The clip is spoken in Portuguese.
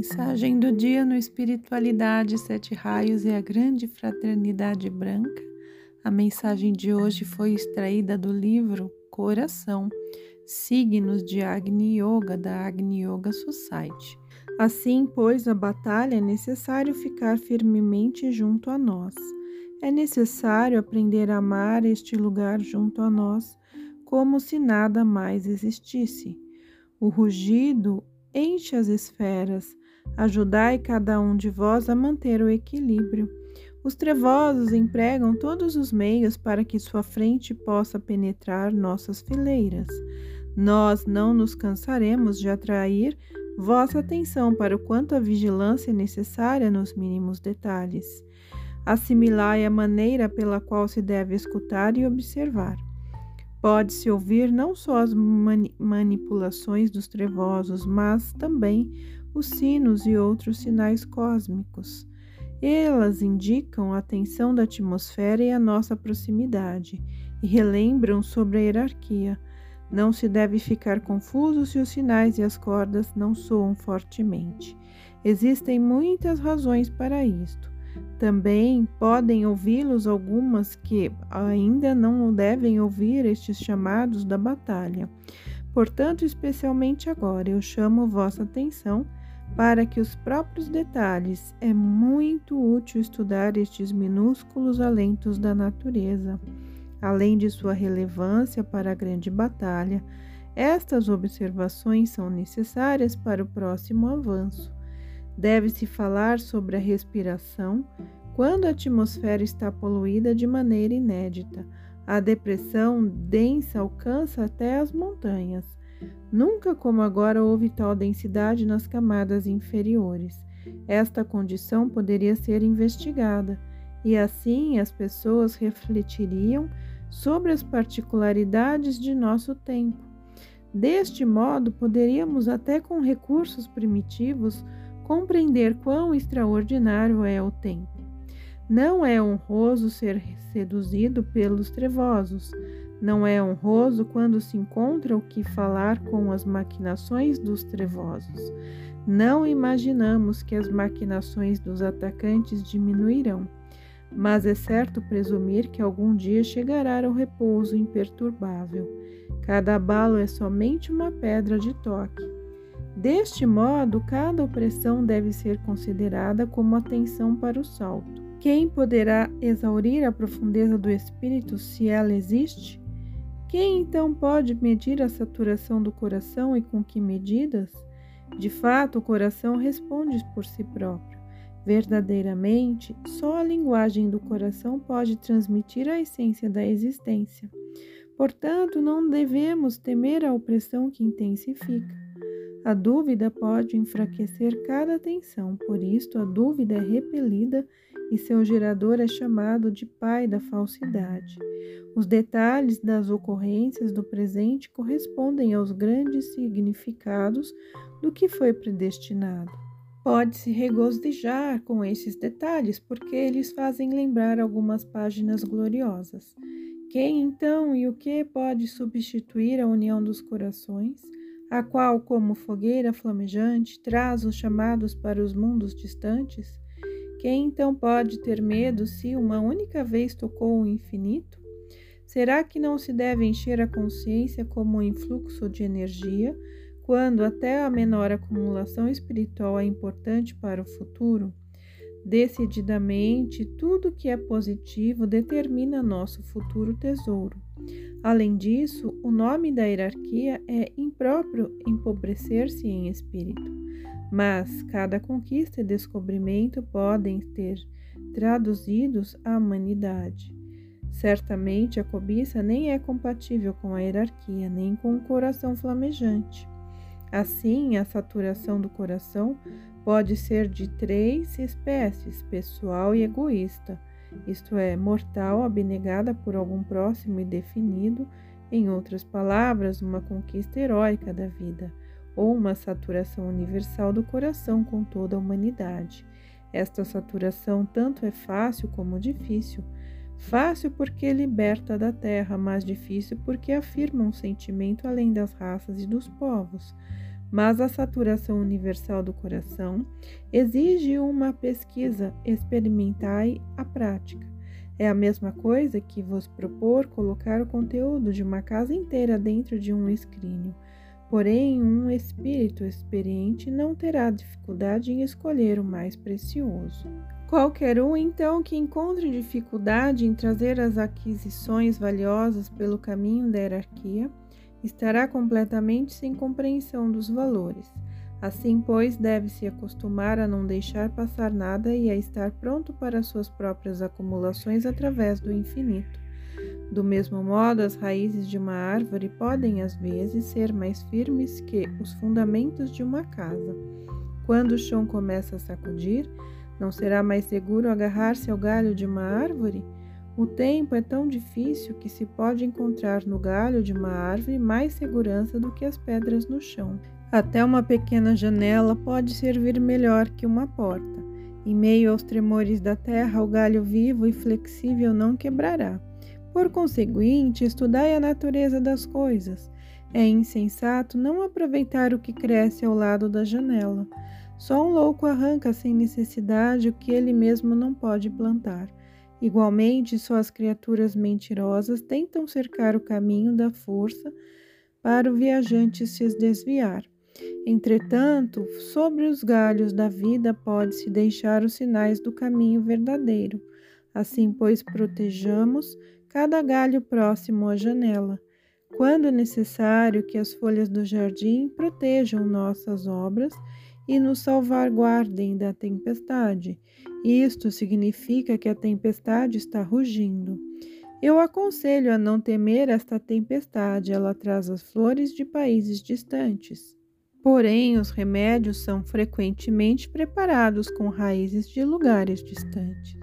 Mensagem do dia no Espiritualidade Sete Raios e a Grande Fraternidade Branca. A mensagem de hoje foi extraída do livro Coração, Signos de Agni Yoga, da Agni Yoga Society. Assim, pois, a batalha é necessário ficar firmemente junto a nós. É necessário aprender a amar este lugar junto a nós, como se nada mais existisse. O rugido enche as esferas, Ajudai cada um de vós a manter o equilíbrio. Os trevosos empregam todos os meios para que sua frente possa penetrar nossas fileiras. Nós não nos cansaremos de atrair vossa atenção para o quanto a vigilância é necessária nos mínimos detalhes. Assimilai a maneira pela qual se deve escutar e observar. Pode-se ouvir não só as mani manipulações dos trevosos, mas também os sinos e outros sinais cósmicos. Elas indicam a tensão da atmosfera e a nossa proximidade, e relembram sobre a hierarquia. Não se deve ficar confuso se os sinais e as cordas não soam fortemente. Existem muitas razões para isto. Também podem ouvi-los algumas que ainda não devem ouvir estes chamados da batalha. Portanto, especialmente agora, eu chamo vossa atenção para que os próprios detalhes, é muito útil estudar estes minúsculos alentos da natureza. Além de sua relevância para a grande batalha, estas observações são necessárias para o próximo avanço. Deve-se falar sobre a respiração quando a atmosfera está poluída de maneira inédita. A depressão densa alcança até as montanhas. Nunca como agora houve tal densidade nas camadas inferiores. Esta condição poderia ser investigada, e assim as pessoas refletiriam sobre as particularidades de nosso tempo. Deste modo, poderíamos, até com recursos primitivos, compreender quão extraordinário é o tempo. Não é honroso ser seduzido pelos trevosos, não é honroso quando se encontra o que falar com as maquinações dos trevosos. Não imaginamos que as maquinações dos atacantes diminuirão, mas é certo presumir que algum dia chegará ao repouso imperturbável. Cada abalo é somente uma pedra de toque. Deste modo, cada opressão deve ser considerada como atenção para o salto. Quem poderá exaurir a profundeza do espírito se ela existe? Quem então pode medir a saturação do coração e com que medidas? De fato, o coração responde por si próprio. Verdadeiramente, só a linguagem do coração pode transmitir a essência da existência. Portanto, não devemos temer a opressão que intensifica. A dúvida pode enfraquecer cada tensão, por isto a dúvida é repelida e seu gerador é chamado de pai da falsidade. Os detalhes das ocorrências do presente correspondem aos grandes significados do que foi predestinado. Pode-se regozijar com esses detalhes, porque eles fazem lembrar algumas páginas gloriosas. Quem então e o que pode substituir a união dos corações? a qual, como fogueira flamejante, traz os chamados para os mundos distantes? Quem então pode ter medo se uma única vez tocou o infinito? Será que não se deve encher a consciência como um influxo de energia, quando até a menor acumulação espiritual é importante para o futuro? Decididamente, tudo que é positivo determina nosso futuro tesouro. Além disso, o nome da hierarquia é impróprio empobrecer-se em espírito, mas cada conquista e descobrimento podem ter traduzidos à humanidade. Certamente a cobiça nem é compatível com a hierarquia, nem com o coração flamejante. Assim, a saturação do coração pode ser de três espécies: pessoal e egoísta isto é, mortal, abnegada por algum próximo e definido, em outras palavras, uma conquista heróica da vida, ou uma saturação universal do coração com toda a humanidade. Esta saturação tanto é fácil como difícil. Fácil porque liberta da terra, mas difícil porque afirma um sentimento além das raças e dos povos. mas a saturação universal do coração exige uma pesquisa experimental à prática. É a mesma coisa que vos propor colocar o conteúdo de uma casa inteira dentro de um escrínio. Porém, um espírito experiente não terá dificuldade em escolher o mais precioso. Qualquer um, então, que encontre dificuldade em trazer as aquisições valiosas pelo caminho da hierarquia, estará completamente sem compreensão dos valores. Assim, pois, deve-se acostumar a não deixar passar nada e a estar pronto para suas próprias acumulações através do infinito. Do mesmo modo, as raízes de uma árvore podem, às vezes, ser mais firmes que os fundamentos de uma casa. Quando o chão começa a sacudir, não será mais seguro agarrar-se ao galho de uma árvore? O tempo é tão difícil que se pode encontrar no galho de uma árvore mais segurança do que as pedras no chão. Até uma pequena janela pode servir melhor que uma porta. Em meio aos tremores da terra, o galho vivo e flexível não quebrará. Por conseguinte, estudai a natureza das coisas. É insensato não aproveitar o que cresce ao lado da janela. Só um louco arranca sem necessidade o que ele mesmo não pode plantar. Igualmente, só as criaturas mentirosas tentam cercar o caminho da força para o viajante se desviar. Entretanto, sobre os galhos da vida pode-se deixar os sinais do caminho verdadeiro. Assim, pois, protejamos cada galho próximo à janela. Quando necessário que as folhas do jardim protejam nossas obras e nos salvaguardem da tempestade. Isto significa que a tempestade está rugindo. Eu aconselho a não temer esta tempestade, ela traz as flores de países distantes. Porém, os remédios são frequentemente preparados com raízes de lugares distantes.